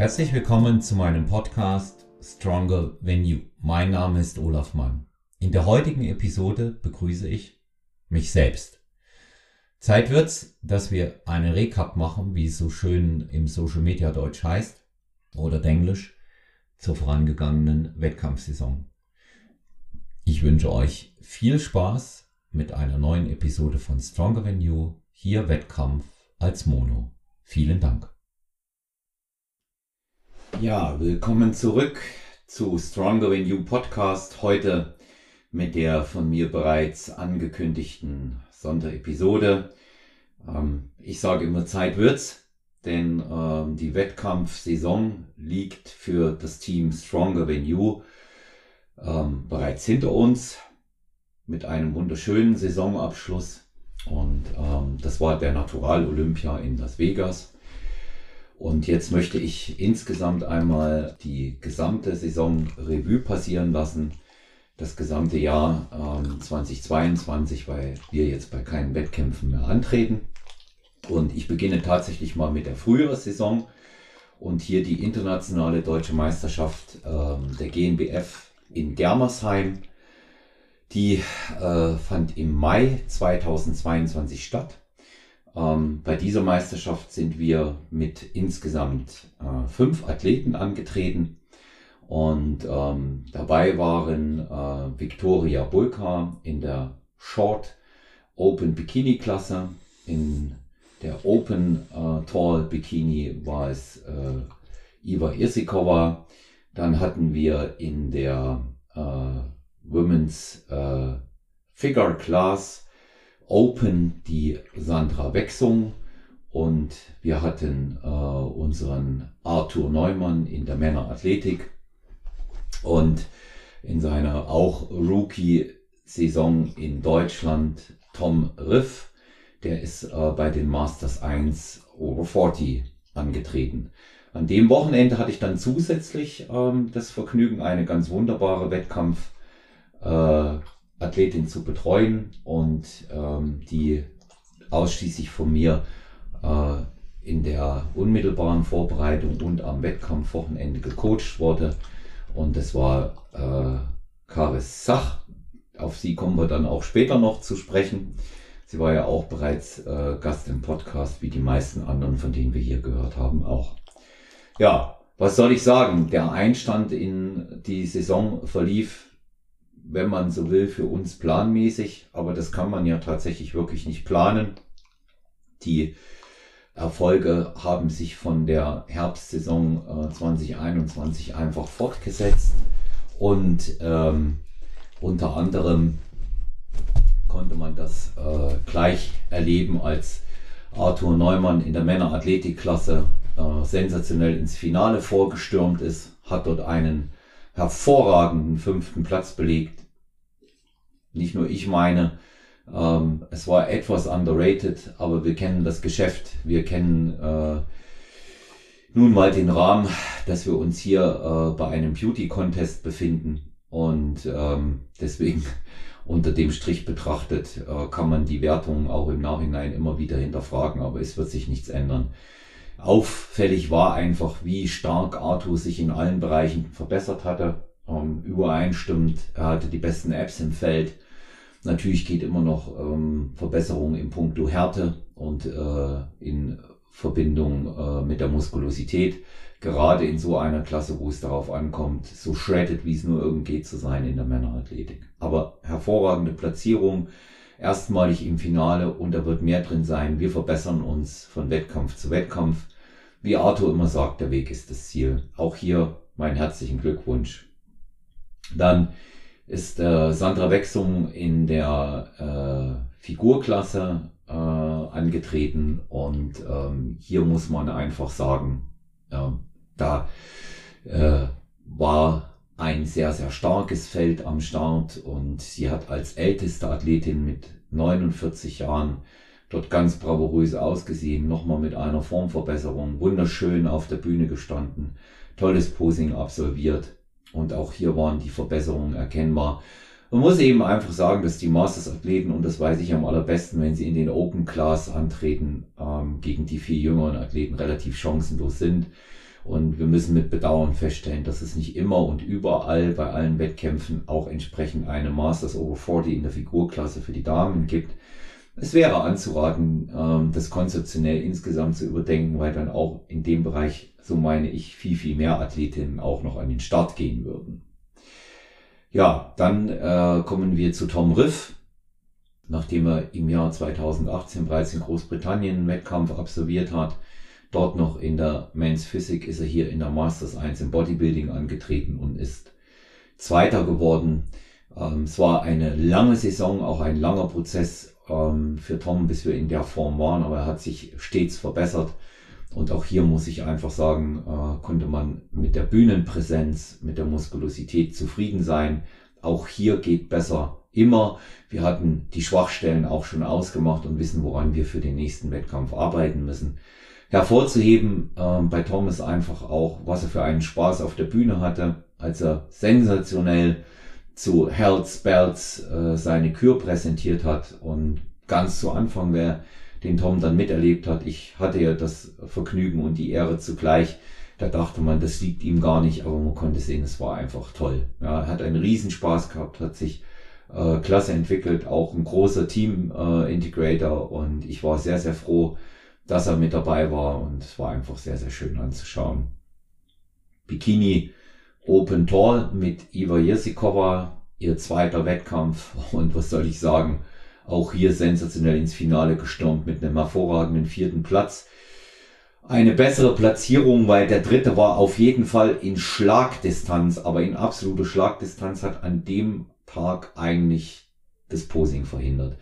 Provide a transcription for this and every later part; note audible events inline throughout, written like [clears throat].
Herzlich willkommen zu meinem Podcast Stronger Than You. Mein Name ist Olaf Mann. In der heutigen Episode begrüße ich mich selbst. Zeit wird's, dass wir einen Recap machen, wie es so schön im Social Media Deutsch heißt oder Englisch zur vorangegangenen Wettkampfsaison. Ich wünsche euch viel Spaß mit einer neuen Episode von Stronger Than You, hier Wettkampf als Mono. Vielen Dank. Ja, willkommen zurück zu Stronger Than You Podcast. Heute mit der von mir bereits angekündigten Sonderepisode. Ähm, ich sage immer Zeit wird's, denn ähm, die Wettkampfsaison liegt für das Team Stronger Than You ähm, bereits hinter uns mit einem wunderschönen Saisonabschluss. Und ähm, das war der Natural Olympia in Las Vegas. Und jetzt möchte ich insgesamt einmal die gesamte Saison Revue passieren lassen. Das gesamte Jahr ähm, 2022, weil wir jetzt bei keinen Wettkämpfen mehr antreten. Und ich beginne tatsächlich mal mit der Frühjahrssaison und hier die internationale deutsche Meisterschaft ähm, der GNBF in Germersheim. Die äh, fand im Mai 2022 statt. Ähm, bei dieser Meisterschaft sind wir mit insgesamt äh, fünf Athleten angetreten. Und ähm, dabei waren äh, Victoria Bulka in der Short Open Bikini Klasse, in der Open äh, Tall Bikini war es äh, Iva Irsikova. Dann hatten wir in der äh, Women's äh, Figure Class Open die Sandra Wechsung und wir hatten äh, unseren Arthur Neumann in der Männerathletik und in seiner auch Rookie-Saison in Deutschland Tom Riff der ist äh, bei den Masters 1 Over 40 angetreten. An dem Wochenende hatte ich dann zusätzlich ähm, das Vergnügen, eine ganz wunderbare Wettkampf-Athletin äh, zu betreuen und ähm, die ausschließlich von mir äh, in der unmittelbaren Vorbereitung und am Wettkampfwochenende gecoacht wurde. Und das war äh, Karis Sach. Auf sie kommen wir dann auch später noch zu sprechen. Sie war ja auch bereits äh, Gast im Podcast, wie die meisten anderen, von denen wir hier gehört haben, auch. Ja, was soll ich sagen? Der Einstand in die Saison verlief, wenn man so will, für uns planmäßig, aber das kann man ja tatsächlich wirklich nicht planen. Die Erfolge haben sich von der Herbstsaison äh, 2021 einfach fortgesetzt und ähm, unter anderem konnte man das äh, gleich erleben, als Arthur Neumann in der Männerathletikklasse äh, sensationell ins Finale vorgestürmt ist, hat dort einen hervorragenden fünften Platz belegt. Nicht nur ich meine, ähm, es war etwas underrated, aber wir kennen das Geschäft, wir kennen äh, nun mal den Rahmen, dass wir uns hier äh, bei einem Beauty Contest befinden und ähm, deswegen [laughs] unter dem Strich betrachtet, äh, kann man die Wertung auch im Nachhinein immer wieder hinterfragen, aber es wird sich nichts ändern. Auffällig war einfach, wie stark Arthur sich in allen Bereichen verbessert hatte. Ähm, übereinstimmend, er hatte die besten Apps im Feld. Natürlich geht immer noch ähm, Verbesserung im Punkto Härte und äh, in Verbindung äh, mit der Muskulosität gerade in so einer Klasse, wo es darauf ankommt, so shredded, wie es nur irgend geht zu sein in der Männerathletik. Aber hervorragende Platzierung, erstmalig im Finale und da wird mehr drin sein. Wir verbessern uns von Wettkampf zu Wettkampf. Wie Arthur immer sagt, der Weg ist das Ziel. Auch hier meinen herzlichen Glückwunsch. Dann ist äh, Sandra Wechsung in der äh, Figurklasse äh, angetreten und ähm, hier muss man einfach sagen, da äh, war ein sehr, sehr starkes Feld am Start und sie hat als älteste Athletin mit 49 Jahren dort ganz bravourös ausgesehen, nochmal mit einer Formverbesserung, wunderschön auf der Bühne gestanden, tolles Posing absolviert und auch hier waren die Verbesserungen erkennbar. Man muss eben einfach sagen, dass die Masters-Athleten, und das weiß ich am allerbesten, wenn sie in den Open Class antreten, ähm, gegen die vier jüngeren Athleten relativ chancenlos sind. Und wir müssen mit Bedauern feststellen, dass es nicht immer und überall bei allen Wettkämpfen auch entsprechend eine Masters Over 40 in der Figurklasse für die Damen gibt. Es wäre anzuraten, ähm, das konzeptionell insgesamt zu überdenken, weil dann auch in dem Bereich, so meine ich, viel, viel mehr Athletinnen auch noch an den Start gehen würden. Ja, dann äh, kommen wir zu Tom Riff. Nachdem er im Jahr 2018 bereits in Großbritannien einen Wettkampf absolviert hat, dort noch in der Men's Physik ist er hier in der Masters 1 im Bodybuilding angetreten und ist Zweiter geworden. Ähm, es war eine lange Saison, auch ein langer Prozess ähm, für Tom, bis wir in der Form waren, aber er hat sich stets verbessert. Und auch hier muss ich einfach sagen, äh, konnte man mit der Bühnenpräsenz, mit der Muskulosität zufrieden sein. Auch hier geht besser immer. Wir hatten die Schwachstellen auch schon ausgemacht und wissen, woran wir für den nächsten Wettkampf arbeiten müssen. Hervorzuheben äh, bei Tom ist einfach auch, was er für einen Spaß auf der Bühne hatte, als er sensationell zu Hells Bells äh, seine Kür präsentiert hat und ganz zu Anfang, wer den Tom dann miterlebt hat, ich hatte ja das Vergnügen und die Ehre zugleich, da dachte man, das liegt ihm gar nicht, aber man konnte sehen, es war einfach toll. Ja, er hat einen Riesenspaß gehabt, hat sich äh, klasse entwickelt, auch ein großer Team-Integrator äh, und ich war sehr, sehr froh, dass er mit dabei war und es war einfach sehr, sehr schön anzuschauen. Bikini Open Tall mit Iva Jesikova, ihr zweiter Wettkampf [laughs] und was soll ich sagen, auch hier sensationell ins Finale gestürmt mit einem hervorragenden vierten Platz. Eine bessere Platzierung, weil der dritte war auf jeden Fall in Schlagdistanz, aber in absoluter Schlagdistanz hat an dem Tag eigentlich das Posing verhindert.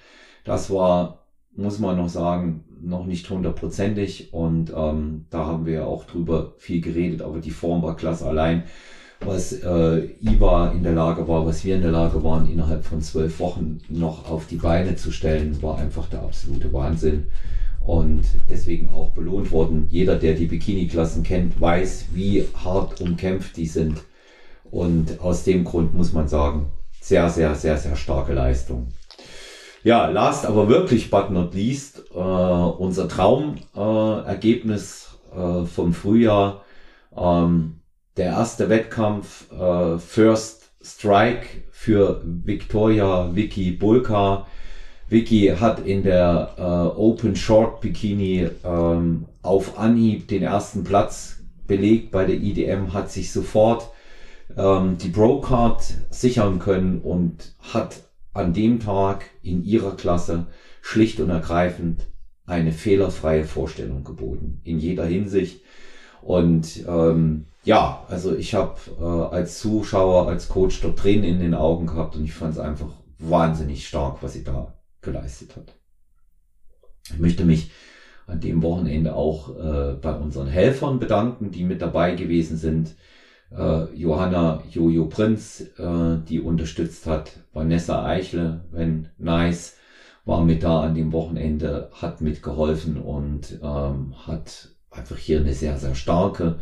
Das war, muss man noch sagen, noch nicht hundertprozentig und ähm, da haben wir auch drüber viel geredet, aber die Form war klasse allein. Was äh, IWA in der Lage war, was wir in der Lage waren, innerhalb von zwölf Wochen noch auf die Beine zu stellen, war einfach der absolute Wahnsinn und deswegen auch belohnt worden. Jeder, der die Bikini-Klassen kennt, weiß, wie hart umkämpft die sind. Und aus dem Grund muss man sagen, sehr, sehr, sehr, sehr starke Leistung. Ja, last aber wirklich but not least, äh, unser Traumergebnis äh, äh, vom Frühjahr. Ähm, der erste Wettkampf, äh, First Strike für Victoria Vicky Bulka. Vicky hat in der äh, Open Short Bikini ähm, auf Anhieb den ersten Platz belegt bei der IDM, hat sich sofort ähm, die Pro-Card sichern können und hat an dem Tag in ihrer Klasse schlicht und ergreifend eine fehlerfreie Vorstellung geboten, in jeder Hinsicht. Und ähm, ja, also ich habe äh, als Zuschauer, als Coach dort Tränen in den Augen gehabt und ich fand es einfach wahnsinnig stark, was sie da geleistet hat. Ich möchte mich an dem Wochenende auch äh, bei unseren Helfern bedanken, die mit dabei gewesen sind äh, Johanna Jojo Prinz, äh, die unterstützt hat, Vanessa Eichle, wenn nice, war mit da an dem Wochenende, hat mitgeholfen und ähm, hat einfach hier eine sehr, sehr starke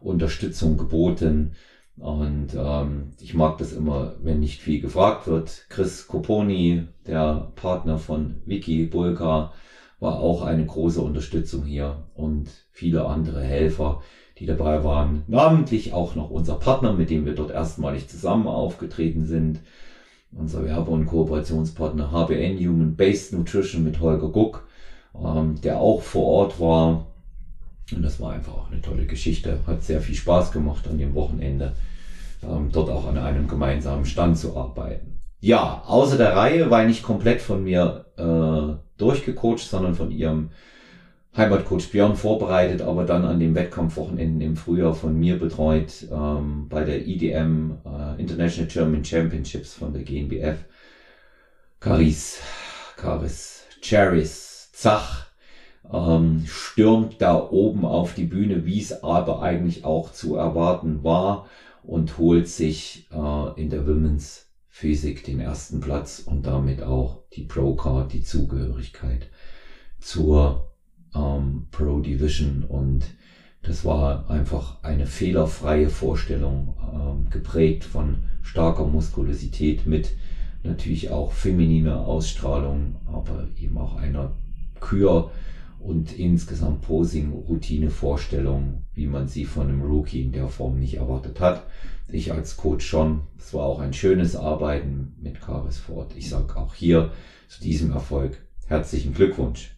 Unterstützung geboten. Und ähm, ich mag das immer, wenn nicht viel gefragt wird. Chris Coponi, der Partner von Vicky Bulka, war auch eine große Unterstützung hier und viele andere Helfer, die dabei waren. Namentlich auch noch unser Partner, mit dem wir dort erstmalig zusammen aufgetreten sind. Unser Werbe- und Kooperationspartner HBN Human Based Nutrition mit Holger Guck, ähm, der auch vor Ort war. Und das war einfach auch eine tolle Geschichte. Hat sehr viel Spaß gemacht an dem Wochenende, ähm, dort auch an einem gemeinsamen Stand zu arbeiten. Ja, außer der Reihe war nicht komplett von mir äh, durchgecoacht, sondern von ihrem Heimatcoach Björn vorbereitet, aber dann an dem Wettkampfwochenenden im Frühjahr von mir betreut ähm, bei der IDM äh, International German Championships von der GNBF. Caris, Caris, Charis, Zach ähm, stürmt da oben auf die Bühne, wie es aber eigentlich auch zu erwarten war und holt sich äh, in der Women's Physik den ersten Platz und damit auch die Pro Card, die Zugehörigkeit zur ähm, Pro Division und das war einfach eine fehlerfreie Vorstellung, ähm, geprägt von starker Muskulosität mit natürlich auch femininer Ausstrahlung, aber eben auch einer Kür und insgesamt Posing, Routine, Vorstellung, wie man sie von einem Rookie in der Form nicht erwartet hat. Ich als Coach schon. Es war auch ein schönes Arbeiten mit Karis Ford. Ich sage auch hier zu diesem Erfolg herzlichen Glückwunsch.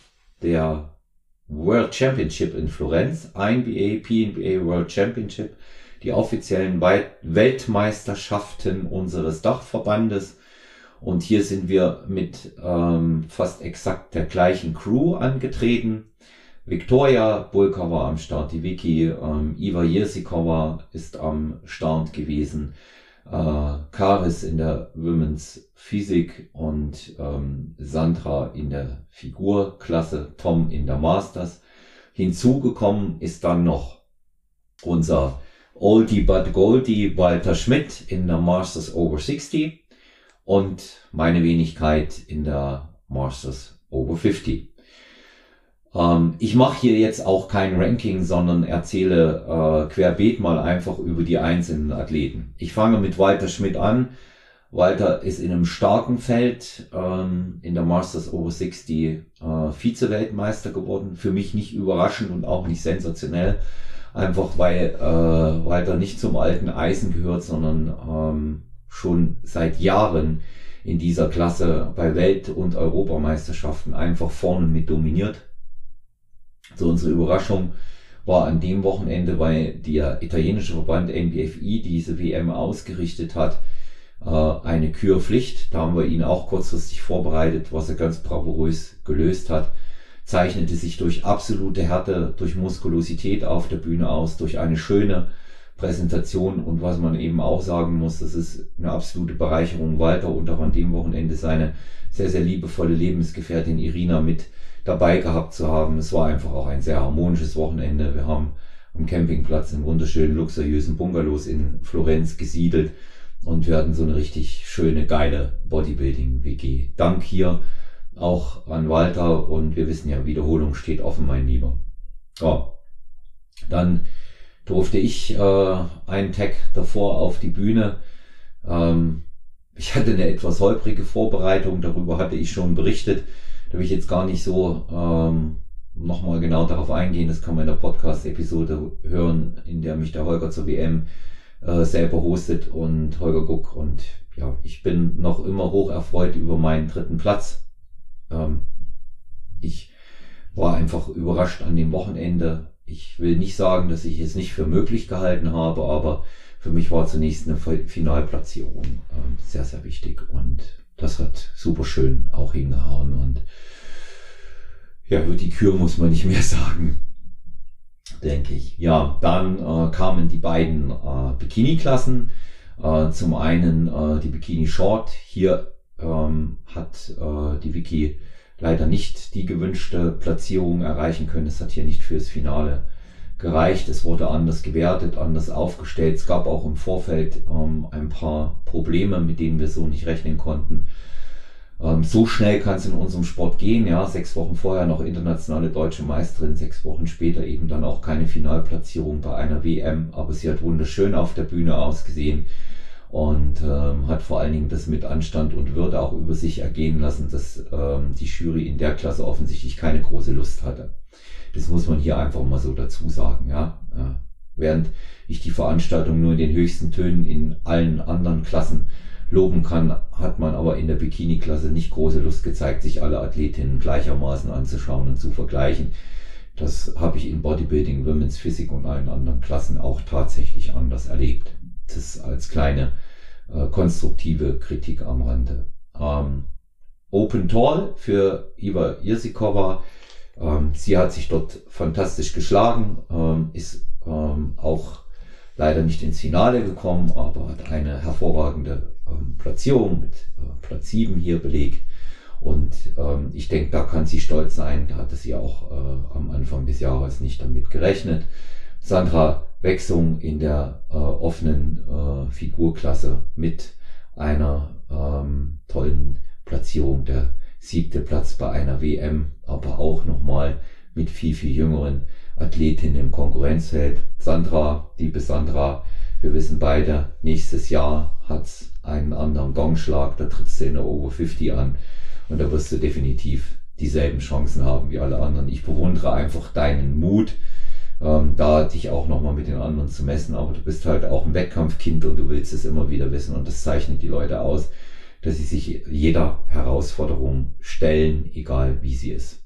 der World Championship in Florenz, INBA, PNBA World Championship, die offiziellen Weltmeisterschaften unseres Dachverbandes. Und hier sind wir mit ähm, fast exakt der gleichen Crew angetreten. Viktoria Bulka war am Start, die Vicky, ähm, Iva Jersikova ist am Start gewesen, äh, Karis in der Women's Physik und ähm, Sandra in der Figurklasse, Tom in der Masters. Hinzugekommen ist dann noch unser Oldie but Goldie Walter Schmidt in der Masters Over 60 und meine Wenigkeit in der Masters Over 50. Ähm, ich mache hier jetzt auch kein Ranking, sondern erzähle äh, querbeet mal einfach über die einzelnen Athleten. Ich fange mit Walter Schmidt an. Walter ist in einem starken Feld ähm, in der Masters Over 60 äh, Vize-Weltmeister geworden. Für mich nicht überraschend und auch nicht sensationell. Einfach weil äh, Walter nicht zum alten Eisen gehört, sondern ähm, schon seit Jahren in dieser Klasse bei Welt- und Europameisterschaften einfach vorne mit dominiert. So unsere Überraschung war an dem Wochenende, weil der italienische Verband NBFI diese WM ausgerichtet hat, äh, eine Kürpflicht. Da haben wir ihn auch kurzfristig vorbereitet, was er ganz bravourös gelöst hat. Zeichnete sich durch absolute Härte, durch Muskulosität auf der Bühne aus, durch eine schöne Präsentation und was man eben auch sagen muss, das ist eine absolute Bereicherung, Walter und auch an dem Wochenende seine sehr, sehr liebevolle Lebensgefährtin Irina mit dabei gehabt zu haben. Es war einfach auch ein sehr harmonisches Wochenende. Wir haben am Campingplatz in wunderschönen, luxuriösen Bungalows in Florenz gesiedelt und wir hatten so eine richtig schöne, geile Bodybuilding-WG. Dank hier auch an Walter und wir wissen ja, Wiederholung steht offen, mein Lieber. Ja. Dann durfte ich äh, einen Tag davor auf die Bühne. Ähm, ich hatte eine etwas holprige Vorbereitung, darüber hatte ich schon berichtet. Da will ich jetzt gar nicht so ähm, nochmal genau darauf eingehen. Das kann man in der Podcast-Episode hören, in der mich der Holger zur WM äh, selber hostet und Holger Guck. Und ja, ich bin noch immer hoch erfreut über meinen dritten Platz. Ähm, ich war einfach überrascht an dem Wochenende, ich will nicht sagen, dass ich es nicht für möglich gehalten habe, aber für mich war zunächst eine Finalplatzierung äh, sehr, sehr wichtig und das hat super schön auch hingehauen und ja, über die Kür muss man nicht mehr [laughs] sagen, denke ich. Ja, dann äh, kamen die beiden äh, Bikini-Klassen. Äh, zum einen äh, die Bikini Short. Hier ähm, hat äh, die Wiki leider nicht die gewünschte Platzierung erreichen können. Es hat hier nicht fürs Finale gereicht. Es wurde anders gewertet, anders aufgestellt. Es gab auch im Vorfeld ähm, ein paar Probleme, mit denen wir so nicht rechnen konnten. Ähm, so schnell kann es in unserem Sport gehen. Ja, sechs Wochen vorher noch internationale deutsche Meisterin, sechs Wochen später eben dann auch keine Finalplatzierung bei einer WM. Aber sie hat wunderschön auf der Bühne ausgesehen und ähm, hat vor allen Dingen das mit Anstand und Würde auch über sich ergehen lassen, dass ähm, die Jury in der Klasse offensichtlich keine große Lust hatte. Das muss man hier einfach mal so dazu sagen, ja. ja. Während ich die Veranstaltung nur in den höchsten Tönen in allen anderen Klassen loben kann, hat man aber in der Bikini-Klasse nicht große Lust gezeigt, sich alle Athletinnen gleichermaßen anzuschauen und zu vergleichen Das habe ich in Bodybuilding, Women's Physik und allen anderen Klassen auch tatsächlich anders erlebt. Das als kleine äh, konstruktive Kritik am Rande. Ähm, Open Tall für Iva Irsikova. Ähm, sie hat sich dort fantastisch geschlagen, ähm, ist ähm, auch leider nicht ins Finale gekommen, aber hat eine hervorragende ähm, Platzierung mit äh, Platz 7 hier belegt. Und ähm, ich denke, da kann sie stolz sein. Da hatte sie auch äh, am Anfang des Jahres nicht damit gerechnet. Sandra Wechsung in der äh, offenen äh, Figurklasse mit einer ähm, tollen Platzierung, der siebte Platz bei einer WM, aber auch nochmal mit viel, viel jüngeren Athletinnen im Konkurrenzfeld. Sandra, liebe Sandra, wir wissen beide, nächstes Jahr hat's einen anderen Gongschlag, da trittst du in der Over 50 an und da wirst du definitiv dieselben Chancen haben wie alle anderen. Ich bewundere einfach deinen Mut, ähm, da dich auch nochmal mit den anderen zu messen. Aber du bist halt auch ein Wettkampfkind und du willst es immer wieder wissen. Und das zeichnet die Leute aus, dass sie sich jeder Herausforderung stellen, egal wie sie ist.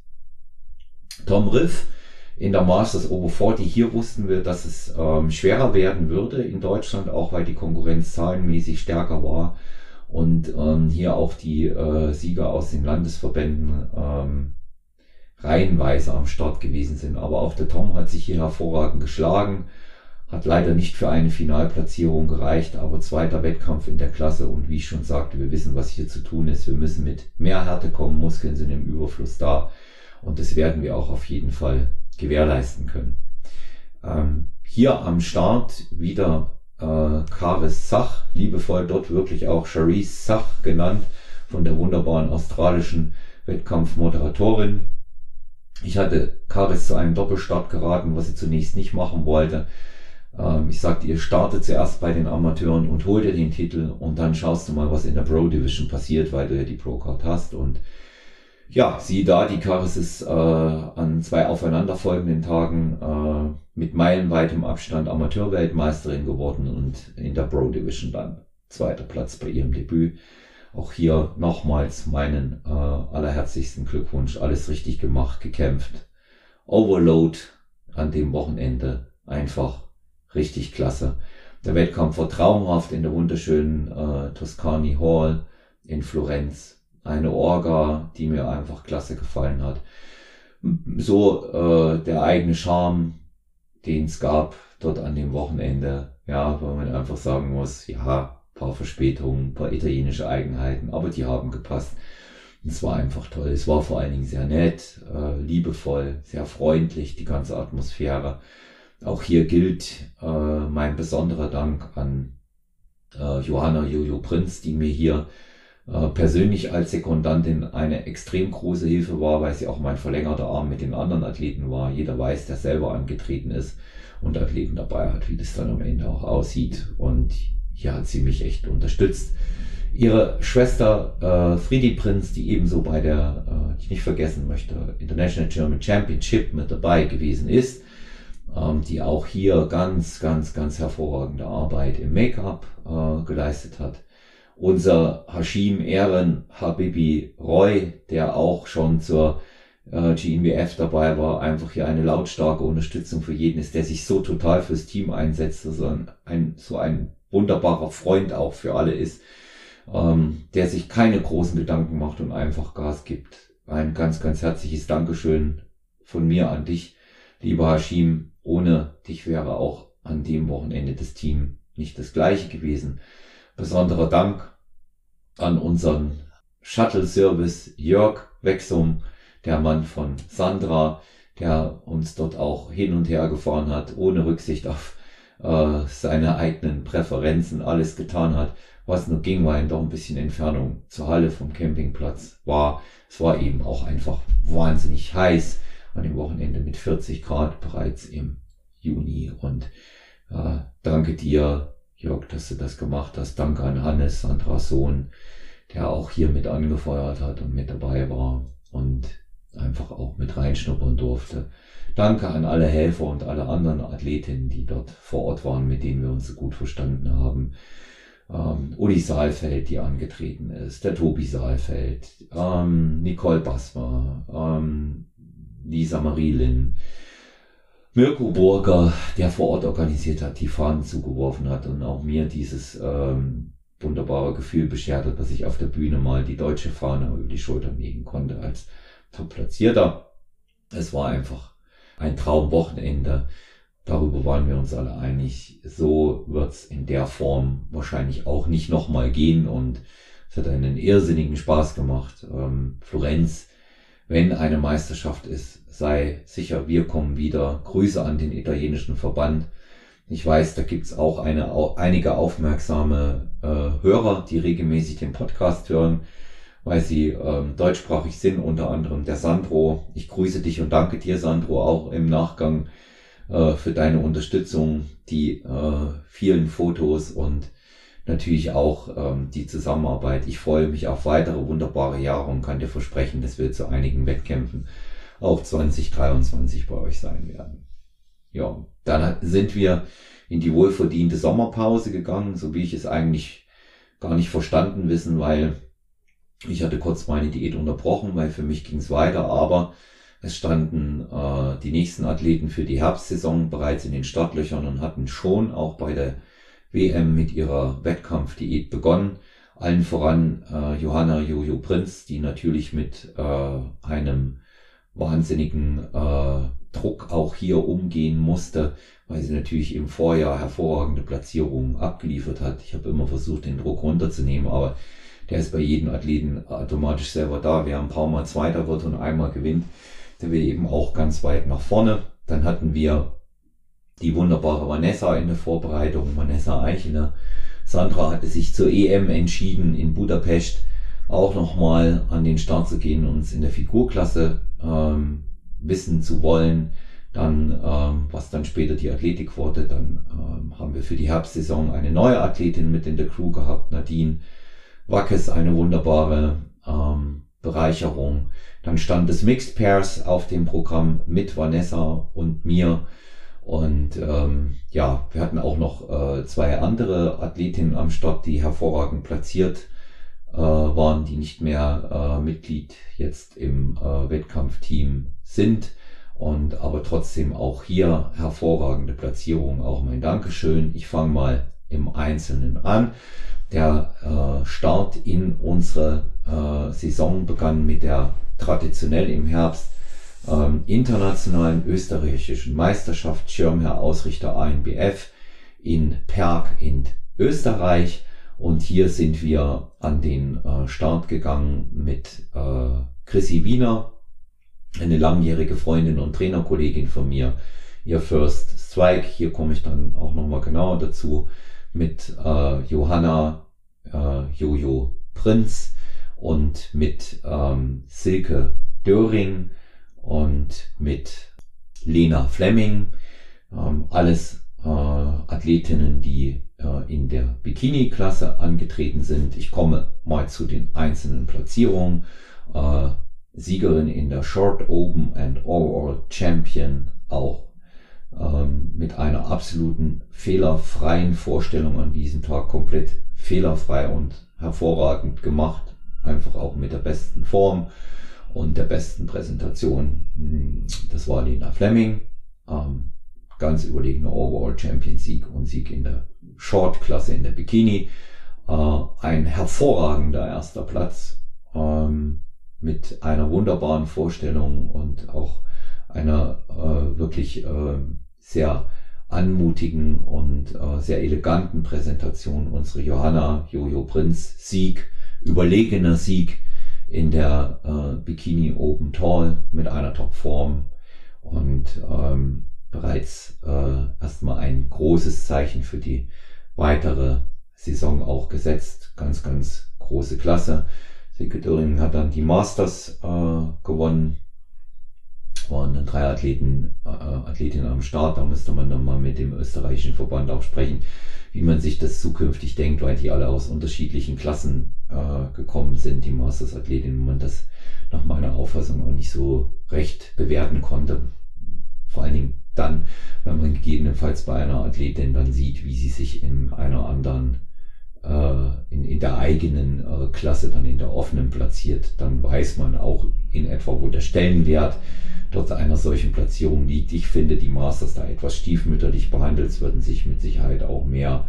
Tom Riff in der Masters Over 40, hier wussten wir, dass es ähm, schwerer werden würde in Deutschland, auch weil die Konkurrenz zahlenmäßig stärker war und ähm, hier auch die äh, Sieger aus den Landesverbänden ähm, reihenweise am Start gewesen sind. Aber auch der Tom hat sich hier hervorragend geschlagen, hat leider nicht für eine Finalplatzierung gereicht, aber zweiter Wettkampf in der Klasse und wie ich schon sagte, wir wissen, was hier zu tun ist. Wir müssen mit mehr Härte kommen, Muskeln sind im Überfluss da und das werden wir auch auf jeden Fall gewährleisten können. Ähm, hier am Start wieder äh, Karis Sach, liebevoll dort wirklich auch Charisse Sach genannt, von der wunderbaren australischen Wettkampfmoderatorin. Ich hatte Karis zu einem Doppelstart geraten, was sie zunächst nicht machen wollte. Ähm, ich sagte ihr, starte zuerst bei den Amateuren und hol dir den Titel und dann schaust du mal, was in der Pro Division passiert, weil du ja die Pro Card hast und ja, sieh da, die Karis ist äh, an zwei aufeinanderfolgenden Tagen äh, mit meilenweitem Abstand Amateurweltmeisterin geworden und in der Pro Division dann zweiter Platz bei ihrem Debüt. Auch hier nochmals meinen äh, allerherzlichsten Glückwunsch. Alles richtig gemacht, gekämpft. Overload an dem Wochenende. Einfach richtig klasse. Der Wettkampf war traumhaft in der wunderschönen äh, Toscani Hall in Florenz eine Orga, die mir einfach klasse gefallen hat. So äh, der eigene Charme, den es gab dort an dem Wochenende, ja, weil man einfach sagen muss, ja, paar Verspätungen, paar italienische Eigenheiten, aber die haben gepasst. Es war einfach toll. Es war vor allen Dingen sehr nett, äh, liebevoll, sehr freundlich, die ganze Atmosphäre. Auch hier gilt äh, mein besonderer Dank an äh, Johanna Jojo Prinz, die mir hier äh, persönlich als Sekundantin eine extrem große Hilfe war, weil sie auch mein verlängerter Arm mit den anderen Athleten war. Jeder weiß, der selber angetreten ist und Athleten dabei hat, wie das dann am Ende auch aussieht. Und hier hat sie mich echt unterstützt. Ihre Schwester äh, Friedi Prinz, die ebenso bei der, äh, ich nicht vergessen möchte, International German Championship mit dabei gewesen ist, die auch hier ganz, ganz, ganz hervorragende Arbeit im Make-up äh, geleistet hat unser Hashim Ehren Habibi Roy, der auch schon zur äh, GNBF dabei war, einfach hier eine lautstarke Unterstützung für jeden ist, der sich so total fürs Team einsetzt, so ein, ein, so ein wunderbarer Freund auch für alle ist, ähm, der sich keine großen Gedanken macht und einfach Gas gibt. Ein ganz, ganz herzliches Dankeschön von mir an dich, lieber Hashim. Ohne dich wäre auch an dem Wochenende das Team nicht das gleiche gewesen. Besonderer Dank an unseren Shuttle-Service Jörg Wexum, der Mann von Sandra, der uns dort auch hin und her gefahren hat, ohne Rücksicht auf äh, seine eigenen Präferenzen, alles getan hat, was nur ging, weil doch ein bisschen Entfernung zur Halle vom Campingplatz war. Es war eben auch einfach wahnsinnig heiß an dem Wochenende mit 40 Grad bereits im Juni und äh, danke dir, Jörg, dass du das gemacht hast. Danke an Hannes, Sandras Sohn, der auch hier mit angefeuert hat und mit dabei war und einfach auch mit reinschnuppern durfte. Danke an alle Helfer und alle anderen Athletinnen, die dort vor Ort waren, mit denen wir uns so gut verstanden haben. Ähm, Uli Saalfeld, die angetreten ist, der Tobi Saalfeld, ähm, Nicole Basmer, ähm, Lisa Marie Mirko Burger, der vor Ort organisiert hat, die Fahnen zugeworfen hat und auch mir dieses ähm, wunderbare Gefühl beschert hat, dass ich auf der Bühne mal die deutsche Fahne über die Schultern legen konnte als Top-Platzierter. Es war einfach ein Traumwochenende. Darüber waren wir uns alle einig. So wird's in der Form wahrscheinlich auch nicht nochmal gehen und es hat einen irrsinnigen Spaß gemacht. Ähm, Florenz, wenn eine Meisterschaft ist, sei sicher, wir kommen wieder. Grüße an den italienischen Verband. Ich weiß, da gibt's auch eine, einige aufmerksame äh, Hörer, die regelmäßig den Podcast hören, weil sie ähm, deutschsprachig sind, unter anderem der Sandro. Ich grüße dich und danke dir, Sandro, auch im Nachgang äh, für deine Unterstützung, die äh, vielen Fotos und natürlich auch ähm, die Zusammenarbeit. Ich freue mich auf weitere wunderbare Jahre und kann dir versprechen, dass wir zu einigen Wettkämpfen auch 2023 bei euch sein werden. Ja, dann sind wir in die wohlverdiente Sommerpause gegangen, so wie ich es eigentlich gar nicht verstanden wissen, weil ich hatte kurz meine Diät unterbrochen, weil für mich ging es weiter, aber es standen äh, die nächsten Athleten für die Herbstsaison bereits in den Startlöchern und hatten schon auch bei der WM mit ihrer Wettkampfdiät begonnen. Allen voran äh, Johanna Jojo Prinz, die natürlich mit äh, einem wahnsinnigen äh, Druck auch hier umgehen musste, weil sie natürlich im Vorjahr hervorragende Platzierungen abgeliefert hat. Ich habe immer versucht, den Druck runterzunehmen, aber der ist bei jedem Athleten automatisch selber da. Wer ein paar Mal Zweiter wird und einmal gewinnt, der will eben auch ganz weit nach vorne. Dann hatten wir die wunderbare Vanessa in der Vorbereitung, Vanessa Eichler. Sandra hatte sich zur EM entschieden in Budapest auch nochmal an den Start zu gehen, uns in der Figurklasse ähm, wissen zu wollen. Dann, ähm, was dann später die Athletik wurde, dann ähm, haben wir für die Herbstsaison eine neue Athletin mit in der Crew gehabt, Nadine Wackes, eine wunderbare ähm, Bereicherung. Dann stand das Mixed Pairs auf dem Programm mit Vanessa und mir. Und ähm, ja, wir hatten auch noch äh, zwei andere Athletinnen am Start, die hervorragend platziert äh, waren, die nicht mehr äh, Mitglied jetzt im äh, Wettkampfteam sind. Und aber trotzdem auch hier hervorragende Platzierung. Auch mein Dankeschön. Ich fange mal im Einzelnen an. Der äh, Start in unsere äh, Saison begann mit der traditionell im Herbst ähm, internationalen österreichischen Meisterschaft Schirmherr Ausrichter ANBF in Perg in Österreich. Und hier sind wir an den äh, Start gegangen mit äh, Chrissy Wiener, eine langjährige Freundin und Trainerkollegin von mir, ihr First Strike. Hier komme ich dann auch nochmal genauer dazu mit äh, Johanna äh, Jojo Prinz und mit ähm, Silke Döring und mit Lena Fleming. Ähm, alles äh, Athletinnen, die äh, in der Bikini-Klasse angetreten sind. Ich komme mal zu den einzelnen Platzierungen. Äh, Siegerin in der Short Open and Overall Champion auch ähm, mit einer absoluten fehlerfreien Vorstellung an diesem Tag komplett fehlerfrei und hervorragend gemacht. Einfach auch mit der besten Form und der besten Präsentation. Das war Lena Fleming. Ähm, ganz überlegener Overall Champion Sieg und Sieg in der Short-Klasse in der Bikini. Äh, ein hervorragender erster Platz ähm, mit einer wunderbaren Vorstellung und auch einer äh, wirklich äh, sehr anmutigen und äh, sehr eleganten Präsentation. Unsere Johanna Jojo Prinz Sieg, überlegener Sieg in der äh, Bikini Open Tall mit einer Topform und ähm, bereits äh, erstmal ein großes Zeichen für die weitere Saison auch gesetzt. Ganz, ganz große Klasse. Silke Döring hat dann die Masters äh, gewonnen. Waren dann drei Athleten, äh, Athletinnen am Start. Da müsste man dann mal mit dem österreichischen Verband auch sprechen, wie man sich das zukünftig denkt, weil die alle aus unterschiedlichen Klassen äh, gekommen sind, die Masters-Athletinnen, man das nach meiner Auffassung auch nicht so recht bewerten konnte. Vor allen Dingen dann, wenn man gegebenenfalls bei einer Athletin dann sieht, wie sie sich in einer anderen, äh, in, in der eigenen äh, Klasse, dann in der offenen platziert, dann weiß man auch in etwa, wo der Stellenwert dort einer solchen Platzierung liegt. Ich finde, die Masters da etwas stiefmütterlich behandelt. Würden sich mit Sicherheit auch mehr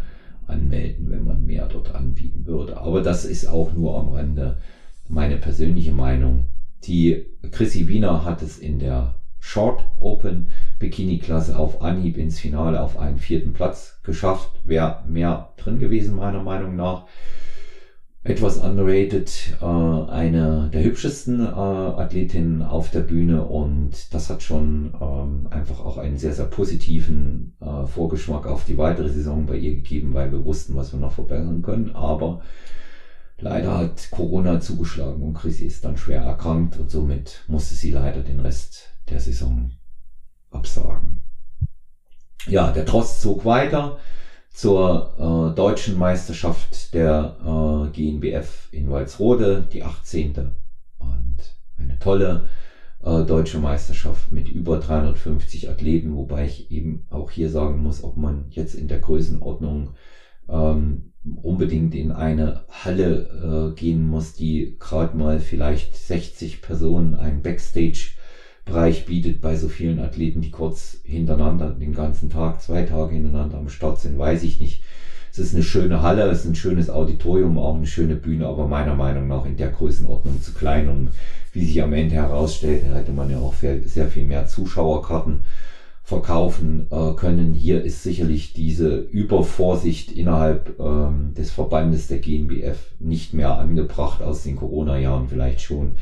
anmelden, wenn man mehr dort anbieten würde. Aber das ist auch nur am Rande meine persönliche Meinung. Die Chrissy Wiener hat es in der Short Open Bikini Klasse auf Anhieb ins Finale auf einen vierten Platz geschafft. Wäre mehr drin gewesen, meiner Meinung nach etwas underrated, äh, eine der hübschesten äh, Athletinnen auf der Bühne und das hat schon ähm, einfach auch einen sehr, sehr positiven äh, Vorgeschmack auf die weitere Saison bei ihr gegeben, weil wir wussten, was wir noch verbessern können, aber leider hat Corona zugeschlagen und Chrissy ist dann schwer erkrankt und somit musste sie leider den Rest der Saison absagen. Ja, der Trost zog weiter zur äh, deutschen Meisterschaft der äh, GNBF in Walsrode, die 18. Und eine tolle äh, deutsche Meisterschaft mit über 350 Athleten, wobei ich eben auch hier sagen muss, ob man jetzt in der Größenordnung ähm, unbedingt in eine Halle äh, gehen muss, die gerade mal vielleicht 60 Personen ein Backstage Bereich bietet bei so vielen Athleten, die kurz hintereinander den ganzen Tag, zwei Tage hintereinander am Start sind, weiß ich nicht. Es ist eine schöne Halle, es ist ein schönes Auditorium, auch eine schöne Bühne, aber meiner Meinung nach in der Größenordnung zu klein. Und wie sich am Ende herausstellt, hätte man ja auch sehr viel mehr Zuschauerkarten verkaufen äh, können. Hier ist sicherlich diese Übervorsicht innerhalb ähm, des Verbandes der GNBF nicht mehr angebracht aus den Corona-Jahren vielleicht schon.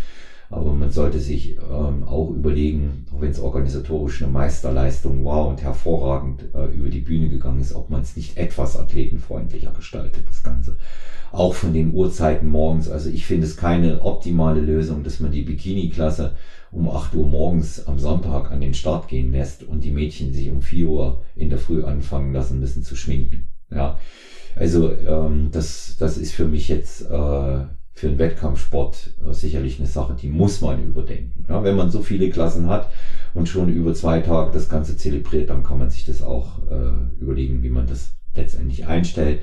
Aber man sollte sich ähm, auch überlegen, auch wenn es organisatorisch eine Meisterleistung war und hervorragend äh, über die Bühne gegangen ist, ob man es nicht etwas athletenfreundlicher gestaltet, das Ganze. Auch von den Uhrzeiten morgens. Also ich finde es keine optimale Lösung, dass man die Bikini-Klasse um 8 Uhr morgens am Sonntag an den Start gehen lässt und die Mädchen sich um 4 Uhr in der Früh anfangen lassen müssen zu schminken. Ja, also ähm, das, das ist für mich jetzt äh, für einen Wettkampfsport äh, sicherlich eine Sache, die muss man überdenken. Ja, wenn man so viele Klassen hat und schon über zwei Tage das Ganze zelebriert, dann kann man sich das auch äh, überlegen, wie man das letztendlich einstellt.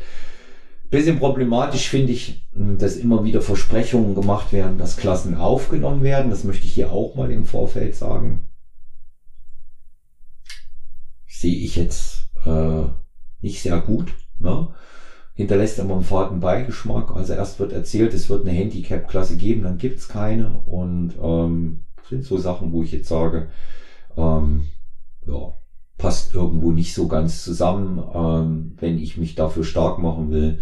Bisschen problematisch finde ich, hm, dass immer wieder Versprechungen gemacht werden, dass Klassen aufgenommen werden. Das möchte ich hier auch mal im Vorfeld sagen. Sehe ich jetzt äh, nicht sehr gut. Ne? Hinterlässt immer einen faden Beigeschmack. Also erst wird erzählt, es wird eine Handicap-Klasse geben, dann gibt's keine. Und ähm, sind so Sachen, wo ich jetzt sage, ähm, ja, passt irgendwo nicht so ganz zusammen. Ähm, wenn ich mich dafür stark machen will,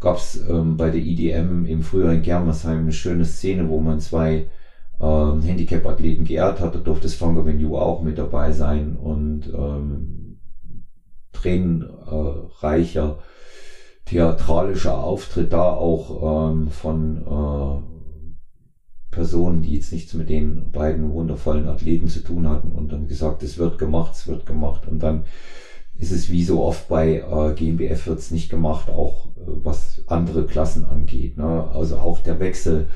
gab's ähm, bei der IDM im Frühjahr in Germersheim eine schöne Szene, wo man zwei ähm, Handicap-Athleten geehrt hat. Da durfte das Fanga Venue auch mit dabei sein und ähm, tränenreicher theatralischer Auftritt da auch ähm, von äh, Personen, die jetzt nichts mit den beiden wundervollen Athleten zu tun hatten und dann gesagt, es wird gemacht, es wird gemacht und dann ist es wie so oft bei äh, GmbF wird es nicht gemacht, auch äh, was andere Klassen angeht. Ne? Also auch der Wechsel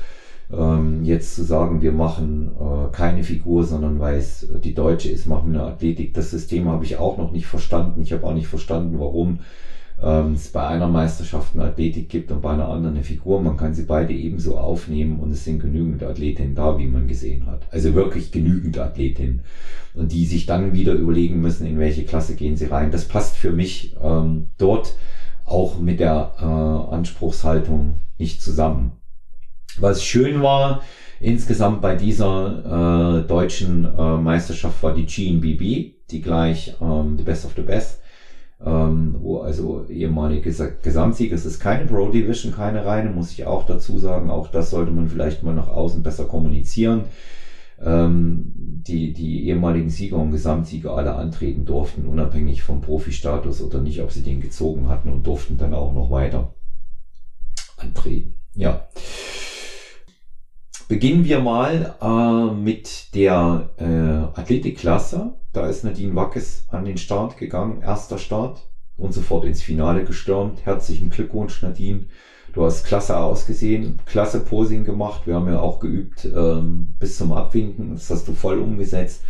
ähm, jetzt zu sagen, wir machen äh, keine Figur, sondern weil es die deutsche ist, machen wir eine Athletik. Das System habe ich auch noch nicht verstanden. Ich habe auch nicht verstanden, warum ähm, es bei einer Meisterschaft eine Athletik gibt und bei einer anderen eine Figur. Man kann sie beide ebenso aufnehmen und es sind genügend Athletinnen da, wie man gesehen hat. Also wirklich genügend Athletinnen. Und die sich dann wieder überlegen müssen, in welche Klasse gehen sie rein. Das passt für mich ähm, dort auch mit der äh, Anspruchshaltung nicht zusammen. Was schön war, insgesamt bei dieser äh, deutschen äh, Meisterschaft war die GNBB, die gleich ähm, The Best of the Best ähm, wo also ehemalige Gesamtsieger, es ist keine Pro Division, keine reine, muss ich auch dazu sagen, auch das sollte man vielleicht mal nach außen besser kommunizieren. Ähm, die, die ehemaligen Sieger und Gesamtsieger alle antreten durften, unabhängig vom Profi-Status oder nicht, ob sie den gezogen hatten und durften dann auch noch weiter antreten. Ja. Beginnen wir mal äh, mit der äh, Athletikklasse. Da ist Nadine Wackes an den Start gegangen, erster Start und sofort ins Finale gestürmt. Herzlichen Glückwunsch, Nadine. Du hast klasse ausgesehen, klasse Posing gemacht. Wir haben ja auch geübt ähm, bis zum Abwinken. Das hast du voll umgesetzt.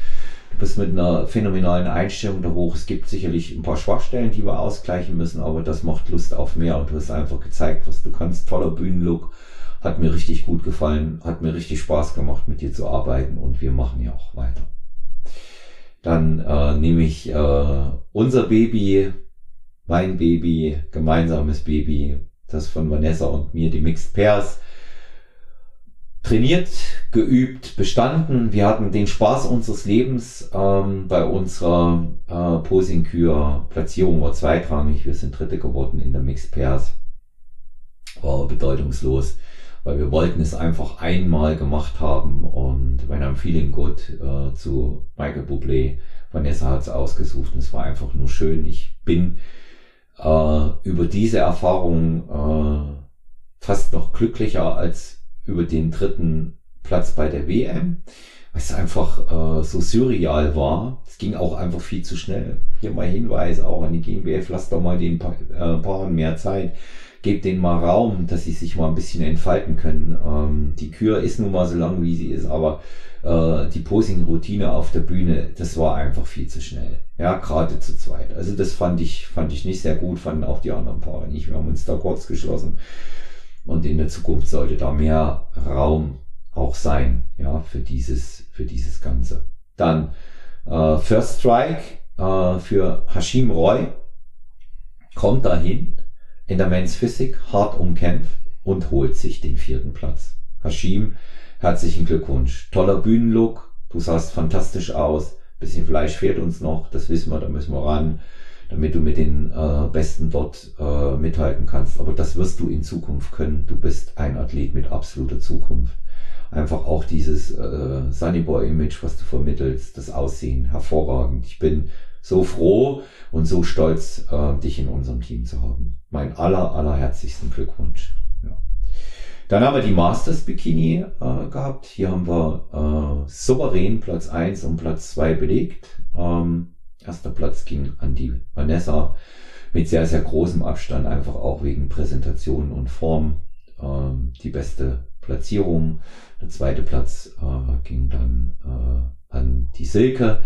Du bist mit einer phänomenalen Einstellung da hoch. Es gibt sicherlich ein paar Schwachstellen, die wir ausgleichen müssen, aber das macht Lust auf mehr und du hast einfach gezeigt, was du kannst. Toller Bühnenlook. Hat mir richtig gut gefallen, hat mir richtig Spaß gemacht, mit dir zu arbeiten und wir machen ja auch weiter. Dann äh, nehme ich äh, unser Baby, mein Baby, gemeinsames Baby, das von Vanessa und mir, die Mixed Pairs. Trainiert, geübt, bestanden. Wir hatten den Spaß unseres Lebens ähm, bei unserer äh, Posing-Kür. Platzierung war zweitrangig. Wir sind Dritte geworden in der Mixed Pairs. War bedeutungslos, weil wir wollten es einfach einmal gemacht haben und when I'm feeling good äh, zu Michael Bublé. Vanessa hat es ausgesucht und es war einfach nur schön. Ich bin äh, über diese Erfahrung äh, fast noch glücklicher als über den dritten Platz bei der WM, weil es einfach äh, so surreal war. Es ging auch einfach viel zu schnell. Hier mal Hinweis auch an die GmbF, lasst doch mal den pa äh, Paaren mehr Zeit. Gebt denen mal Raum, dass sie sich mal ein bisschen entfalten können. Ähm, die Kür ist nun mal so lang, wie sie ist, aber äh, die Posing-Routine auf der Bühne, das war einfach viel zu schnell. Ja, gerade zu zweit. Also das fand ich, fand ich nicht sehr gut, fanden auch die anderen Paare nicht. Wir haben uns da kurz geschlossen. Und in der Zukunft sollte da mehr Raum auch sein, ja, für dieses, für dieses Ganze. Dann äh, First Strike äh, für Hashim Roy kommt dahin in der Men's Physik, hart umkämpft und holt sich den vierten Platz. Hashim, herzlichen Glückwunsch. Toller Bühnenlook, du sahst fantastisch aus. Bisschen Fleisch fehlt uns noch, das wissen wir, da müssen wir ran damit du mit den äh, Besten dort äh, mithalten kannst. Aber das wirst du in Zukunft können. Du bist ein Athlet mit absoluter Zukunft. Einfach auch dieses äh, Sunnyboy-Image, was du vermittelst, das Aussehen, hervorragend. Ich bin so froh und so stolz, äh, dich in unserem Team zu haben. Mein aller, allerherzlichsten Glückwunsch. Ja. Dann haben wir die Masters Bikini äh, gehabt. Hier haben wir äh, souverän Platz eins und Platz zwei belegt. Ähm, Erster Platz ging an die Vanessa mit sehr, sehr großem Abstand, einfach auch wegen Präsentation und Form ähm, die beste Platzierung. Der zweite Platz äh, ging dann äh, an die Silke,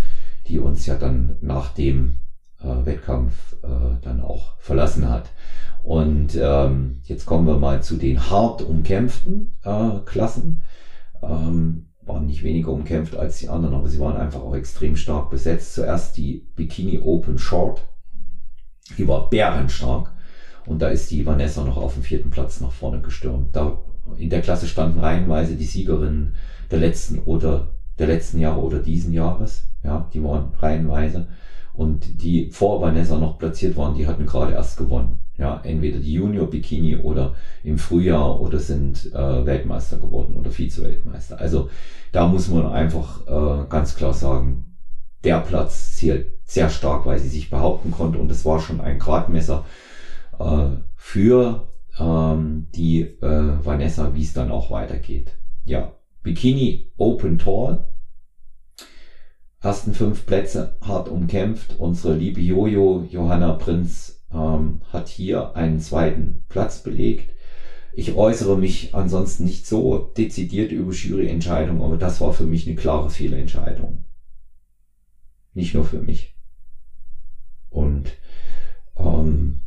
die uns ja dann nach dem äh, Wettkampf äh, dann auch verlassen hat. Und ähm, jetzt kommen wir mal zu den hart umkämpften äh, Klassen. Ähm, waren nicht weniger umkämpft als die anderen, aber sie waren einfach auch extrem stark besetzt. Zuerst die Bikini Open Short, die war bärenstark und da ist die Vanessa noch auf dem vierten Platz nach vorne gestürmt. Da in der Klasse standen reihenweise die Siegerinnen der letzten oder der letzten Jahre oder diesen Jahres. Ja, die waren reihenweise. Und die vor Vanessa noch platziert waren, die hatten gerade erst gewonnen. Ja, entweder die Junior Bikini oder im Frühjahr oder sind äh, Weltmeister geworden oder Vize-Weltmeister. Also da muss man einfach äh, ganz klar sagen, der Platz zählt sehr stark, weil sie sich behaupten konnte und es war schon ein Gradmesser äh, für ähm, die äh, Vanessa, wie es dann auch weitergeht. Ja, Bikini Open Tall. Ersten fünf Plätze hart umkämpft. Unsere liebe Jojo Johanna Prinz ähm, hat hier einen zweiten Platz belegt. Ich äußere mich ansonsten nicht so dezidiert über Juryentscheidungen, aber das war für mich eine klare Fehlentscheidung. Nicht nur für mich. Und ähm,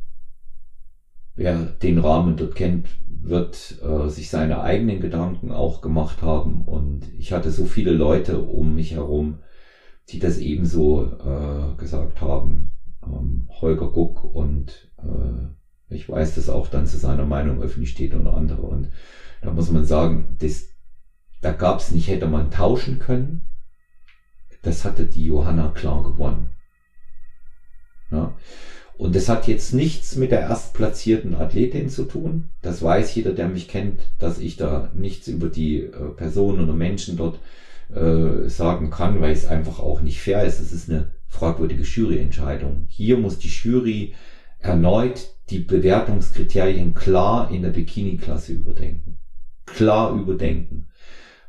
wer den Rahmen dort kennt, wird äh, sich seine eigenen Gedanken auch gemacht haben. Und ich hatte so viele Leute um mich herum, die das ebenso äh, gesagt haben ähm, Holger Guck und äh, ich weiß, dass auch dann zu seiner Meinung öffentlich steht und andere. Und da muss man sagen, das, da gab es nicht, hätte man tauschen können. Das hatte die Johanna klar gewonnen. Ja. Und das hat jetzt nichts mit der erstplatzierten Athletin zu tun. Das weiß jeder, der mich kennt, dass ich da nichts über die äh, Personen oder Menschen dort äh, sagen kann, weil es einfach auch nicht fair ist. Es ist eine fragwürdige Juryentscheidung. Hier muss die Jury erneut die Bewertungskriterien klar in der Bikini-Klasse überdenken. Klar überdenken.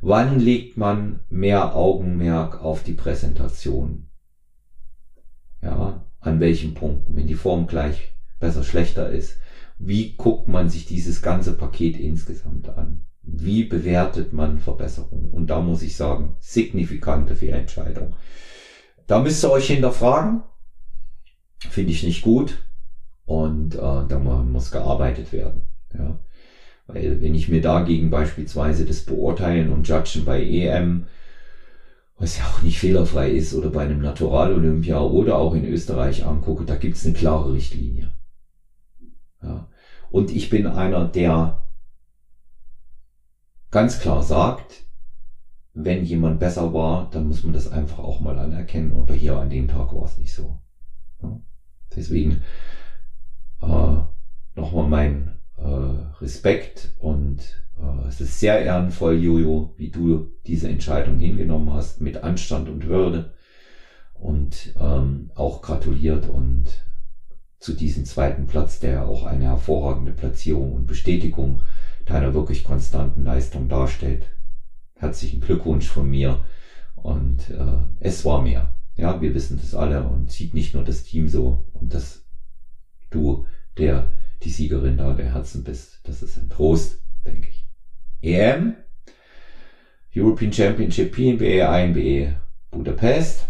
Wann legt man mehr Augenmerk auf die Präsentation? Ja, an welchem Punkt? Wenn die Form gleich besser, schlechter ist. Wie guckt man sich dieses ganze Paket insgesamt an? Wie bewertet man Verbesserungen? Und da muss ich sagen, signifikante Fehlentscheidung. Da müsst ihr euch hinterfragen. Finde ich nicht gut. Und äh, da muss gearbeitet werden. Ja. Weil wenn ich mir dagegen beispielsweise das Beurteilen und Judgen bei EM was ja auch nicht fehlerfrei ist, oder bei einem Natural-Olympia oder auch in Österreich angucke, da gibt es eine klare Richtlinie. Ja. Und ich bin einer, der ganz klar sagt, wenn jemand besser war, dann muss man das einfach auch mal anerkennen. Aber hier an dem Tag war es nicht so. Ja. Deswegen äh, nochmal mein äh, Respekt und äh, es ist sehr ehrenvoll, Jojo, wie du diese Entscheidung hingenommen hast, mit Anstand und Würde und ähm, auch gratuliert und zu diesem zweiten Platz, der auch eine hervorragende Platzierung und Bestätigung deiner wirklich konstanten Leistung darstellt. Herzlichen Glückwunsch von mir und äh, es war mehr. Ja, wir wissen das alle und sieht nicht nur das Team so und dass du der die Siegerin da der Herzen bist. Das ist ein Trost, denke ich. EM, European Championship PNBA, INBA Budapest.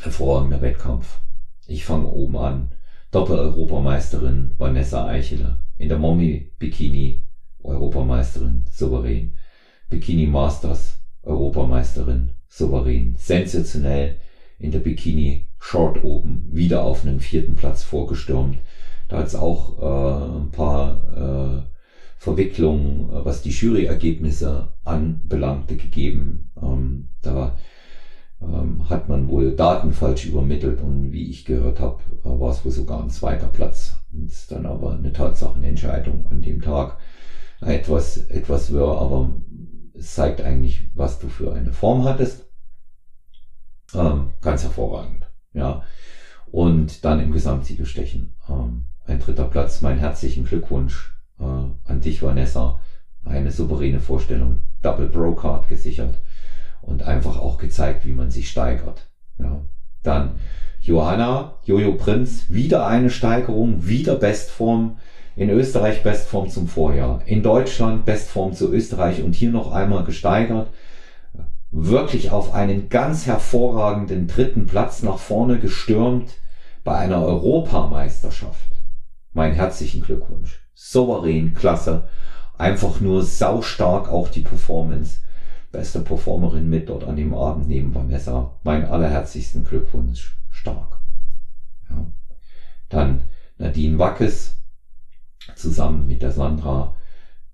Hervorragender Wettkampf. Ich fange oben an. Doppel-Europameisterin Vanessa Eicheler. In der Mommy Bikini Europameisterin souverän. Bikini Masters Europameisterin souverän. Sensationell in der Bikini Short oben wieder auf einen vierten Platz vorgestürmt. Da hat es auch äh, ein paar äh, Verwicklung, äh, was die Juryergebnisse anbelangte, gegeben. Ähm, da ähm, hat man wohl Daten falsch übermittelt und wie ich gehört habe, äh, war es wohl sogar ein zweiter Platz. Und ist dann aber eine Tatsachenentscheidung an dem Tag. Etwas, etwas wirr, aber es zeigt eigentlich, was du für eine Form hattest. Ähm, ganz hervorragend. Ja. Und dann im Gesamtsiegerstechen. Ähm, ein dritter Platz. Mein herzlichen Glückwunsch äh, an dich, Vanessa, eine souveräne Vorstellung, Double Bro Card gesichert und einfach auch gezeigt, wie man sich steigert. Ja. Dann Johanna, Jojo Prinz, wieder eine Steigerung, wieder Bestform. In Österreich Bestform zum Vorjahr. In Deutschland Bestform zu Österreich und hier noch einmal gesteigert. Wirklich auf einen ganz hervorragenden dritten Platz nach vorne gestürmt bei einer Europameisterschaft. Mein herzlichen Glückwunsch souverän, klasse. Einfach nur saustark auch die Performance. Beste Performerin mit dort an dem Abend neben Vanessa. Mein allerherzigsten Glückwunsch. Stark. Ja. Dann Nadine Wackes zusammen mit der Sandra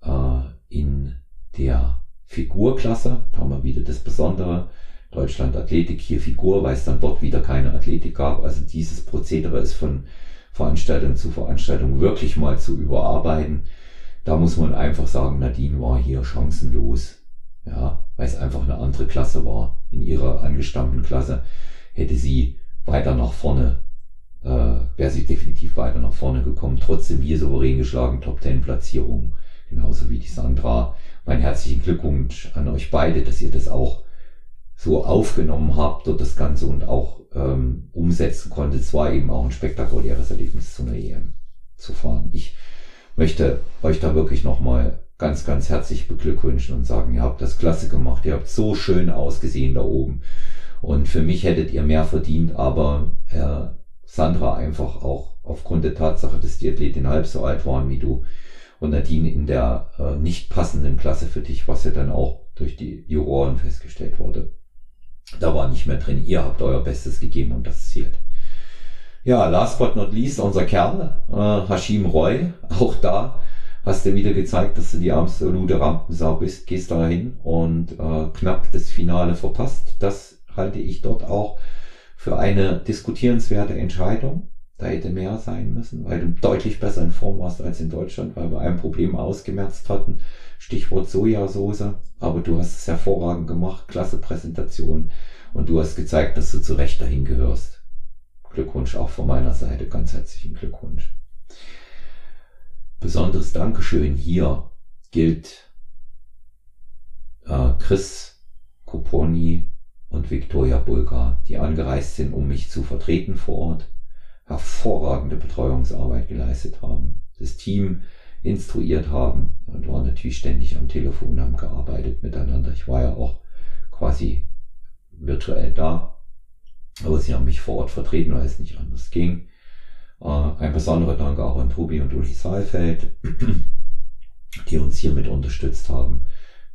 äh, in der Figurklasse. Da haben wir wieder das Besondere. Deutschland Athletik, hier Figur, weil es dann dort wieder keine Athletik gab. Also dieses Prozedere ist von Veranstaltung zu Veranstaltung wirklich mal zu überarbeiten. Da muss man einfach sagen, Nadine war hier chancenlos. Ja, weil es einfach eine andere Klasse war. In ihrer angestammten Klasse hätte sie weiter nach vorne, äh, wäre sie definitiv weiter nach vorne gekommen. Trotzdem hier souverän geschlagen, Top 10 Platzierung. Genauso wie die Sandra. Mein herzlichen Glückwunsch an euch beide, dass ihr das auch so aufgenommen habt dort das Ganze und auch ähm, umsetzen konnte. Es war eben auch ein spektakuläres Erlebnis zu einer EM zu fahren. Ich möchte euch da wirklich nochmal ganz, ganz herzlich beglückwünschen und sagen, ihr habt das klasse gemacht, ihr habt so schön ausgesehen da oben. Und für mich hättet ihr mehr verdient, aber äh, Sandra einfach auch aufgrund der Tatsache, dass die Athletin halb so alt waren wie du und Nadine in der äh, nicht passenden Klasse für dich, was ja dann auch durch die Juroren festgestellt wurde. Da war nicht mehr drin. Ihr habt euer Bestes gegeben und das zählt. Ja, last but not least, unser Kerl, äh, Hashim Roy. [laughs] Auch da hast du wieder gezeigt, dass du die absolute Rampensau bist. Gehst da hin und äh, knapp das Finale verpasst. Das halte ich dort auch für eine diskutierenswerte Entscheidung. Da hätte mehr sein müssen, weil du deutlich besser in Form warst als in Deutschland, weil wir ein Problem ausgemerzt hatten. Stichwort Sojasauce. Aber du hast es hervorragend gemacht, klasse Präsentation. Und du hast gezeigt, dass du zu Recht dahin gehörst. Glückwunsch auch von meiner Seite, ganz herzlichen Glückwunsch. Besonderes Dankeschön hier gilt äh, Chris Koponi und Viktoria Bulgar, die angereist sind, um mich zu vertreten vor Ort hervorragende Betreuungsarbeit geleistet haben, das Team instruiert haben und waren natürlich ständig am Telefon, haben gearbeitet miteinander. Ich war ja auch quasi virtuell da, aber sie haben mich vor Ort vertreten, weil es nicht anders ging. Äh, ein besonderer Dank auch an Tobi und Uli Saalfeld, [clears throat] die uns hiermit unterstützt haben.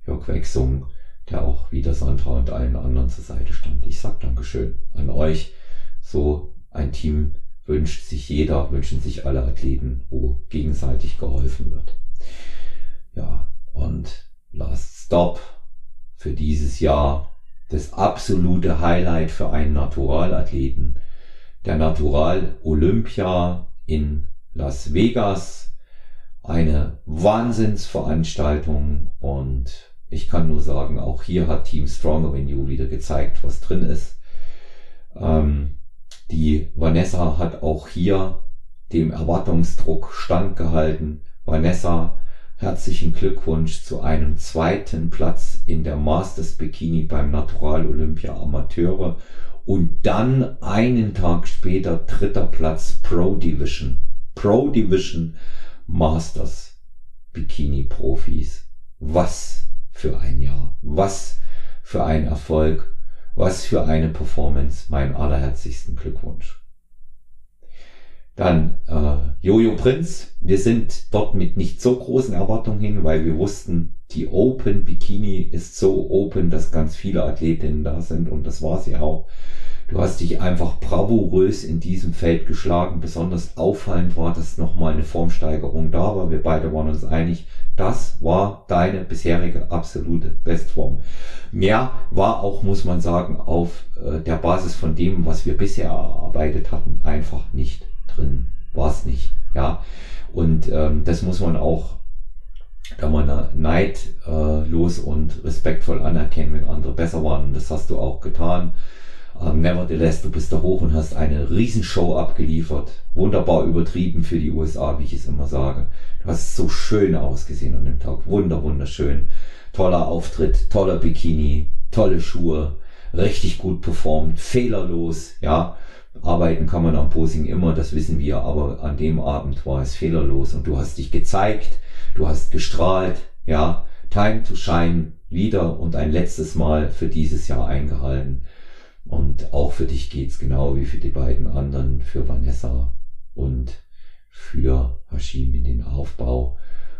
Jörg Wechsung, der auch wieder Sandra und allen anderen zur Seite stand. Ich sag Dankeschön an euch. So ein Team wünscht sich jeder, wünschen sich alle Athleten, wo gegenseitig geholfen wird. Ja, und Last Stop für dieses Jahr das absolute Highlight für einen Naturalathleten. Der Natural Olympia in Las Vegas. Eine Wahnsinnsveranstaltung und ich kann nur sagen, auch hier hat Team Stronger Than You wieder gezeigt, was drin ist. Ähm, die Vanessa hat auch hier dem Erwartungsdruck standgehalten. Vanessa, herzlichen Glückwunsch zu einem zweiten Platz in der Masters Bikini beim Natural Olympia Amateure und dann einen Tag später dritter Platz Pro Division. Pro Division Masters Bikini Profis. Was für ein Jahr. Was für ein Erfolg. Was für eine Performance. Mein allerherzigsten Glückwunsch. Dann äh, Jojo Prinz. Wir sind dort mit nicht so großen Erwartungen hin, weil wir wussten, die Open Bikini ist so open, dass ganz viele Athletinnen da sind und das war sie auch. Du hast dich einfach bravourös in diesem Feld geschlagen. Besonders auffallend war, dass nochmal eine Formsteigerung da war. Wir beide waren uns einig, das war deine bisherige absolute Bestform. Mehr war auch, muss man sagen, auf äh, der Basis von dem, was wir bisher erarbeitet hatten, einfach nicht drin. War es nicht. Ja. Und ähm, das muss man auch da man neidlos äh, und respektvoll anerkennen, wenn andere besser waren. Und das hast du auch getan. Ähm, nevertheless, du bist da hoch und hast eine Riesenshow abgeliefert. Wunderbar übertrieben für die USA, wie ich es immer sage. Du hast so schön ausgesehen an dem Tag. Wunder, wunderschön. Toller Auftritt, toller Bikini, tolle Schuhe, richtig gut performt, fehlerlos, ja. Arbeiten kann man am Posing immer, das wissen wir, aber an dem Abend war es fehlerlos und du hast dich gezeigt, du hast gestrahlt, ja. Time to shine wieder und ein letztes Mal für dieses Jahr eingehalten. Und auch für dich geht's genau wie für die beiden anderen, für Vanessa und für Hashim in den Aufbau.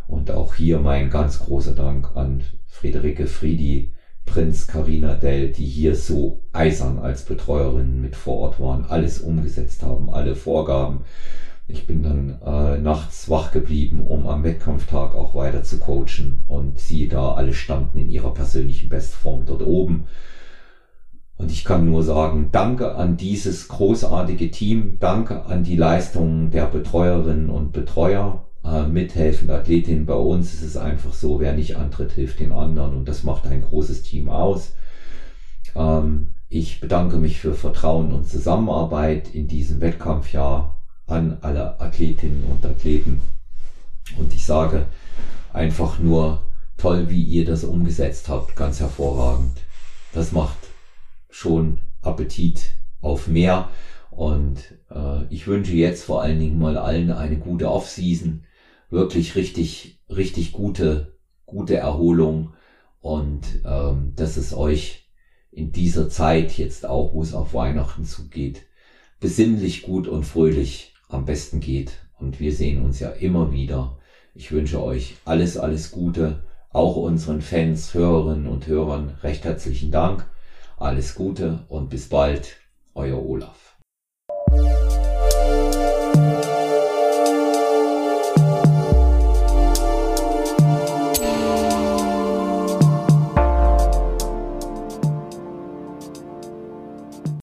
Und auch hier mein ganz großer Dank an Friederike Friedi, Prinz Carina Dell, die hier so eisern als Betreuerinnen mit vor Ort waren, alles umgesetzt haben, alle Vorgaben. Ich bin dann äh, nachts wach geblieben, um am Wettkampftag auch weiter zu coachen und sie da alle standen in ihrer persönlichen Bestform dort oben. Und ich kann nur sagen, danke an dieses großartige Team, danke an die Leistungen der Betreuerinnen und Betreuer, äh, mithelfende Athletinnen. Bei uns ist es einfach so, wer nicht antritt, hilft den anderen und das macht ein großes Team aus. Ähm, ich bedanke mich für Vertrauen und Zusammenarbeit in diesem Wettkampfjahr an alle Athletinnen und Athleten. Und ich sage einfach nur toll, wie ihr das umgesetzt habt, ganz hervorragend. Das macht schon Appetit auf mehr. Und äh, ich wünsche jetzt vor allen Dingen mal allen eine gute Off-Season, wirklich richtig, richtig gute, gute Erholung und ähm, dass es euch in dieser Zeit jetzt auch, wo es auf Weihnachten zugeht, besinnlich gut und fröhlich am besten geht. Und wir sehen uns ja immer wieder. Ich wünsche euch alles, alles Gute, auch unseren Fans, Hörerinnen und Hörern recht herzlichen Dank. Alles Gute und bis bald, euer Olaf.